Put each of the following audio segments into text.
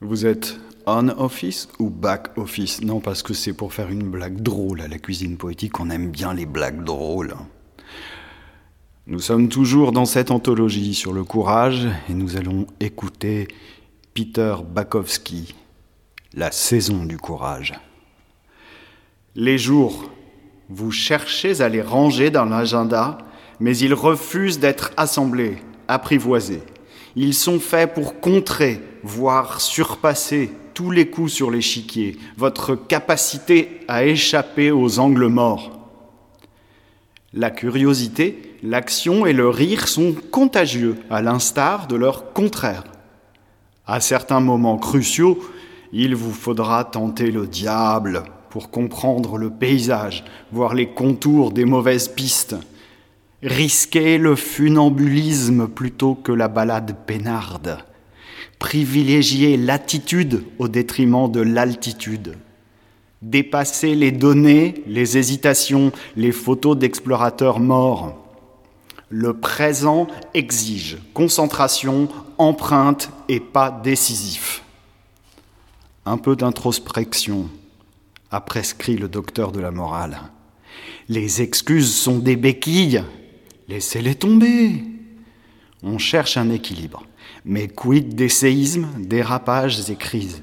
Vous êtes on office ou back office? Non, parce que c'est pour faire une blague drôle à la cuisine poétique, on aime bien les blagues drôles. Nous sommes toujours dans cette anthologie sur le courage et nous allons écouter Peter Bakowski, La saison du courage. Les jours, vous cherchez à les ranger dans l'agenda, mais ils refusent d'être assemblés, apprivoisés. Ils sont faits pour contrer, voire surpasser tous les coups sur l'échiquier, votre capacité à échapper aux angles morts. La curiosité, l'action et le rire sont contagieux, à l'instar de leur contraire. À certains moments cruciaux, il vous faudra tenter le diable pour comprendre le paysage, voir les contours des mauvaises pistes, risquer le funambulisme plutôt que la balade peinarde, privilégier l'attitude au détriment de l'altitude, dépasser les données, les hésitations, les photos d'explorateurs morts. Le présent exige concentration, empreinte et pas décisif. Un peu d'introspection, a prescrit le docteur de la morale. Les excuses sont des béquilles, laissez-les tomber. On cherche un équilibre. Mais quid des séismes, dérapages et crises?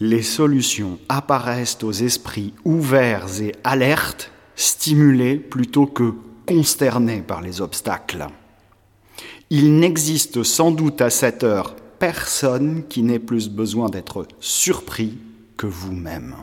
Les solutions apparaissent aux esprits ouverts et alertes, stimulés plutôt que consternés par les obstacles. Il n'existe sans doute à cette heure personne qui n'ait plus besoin d'être surpris que vous-même.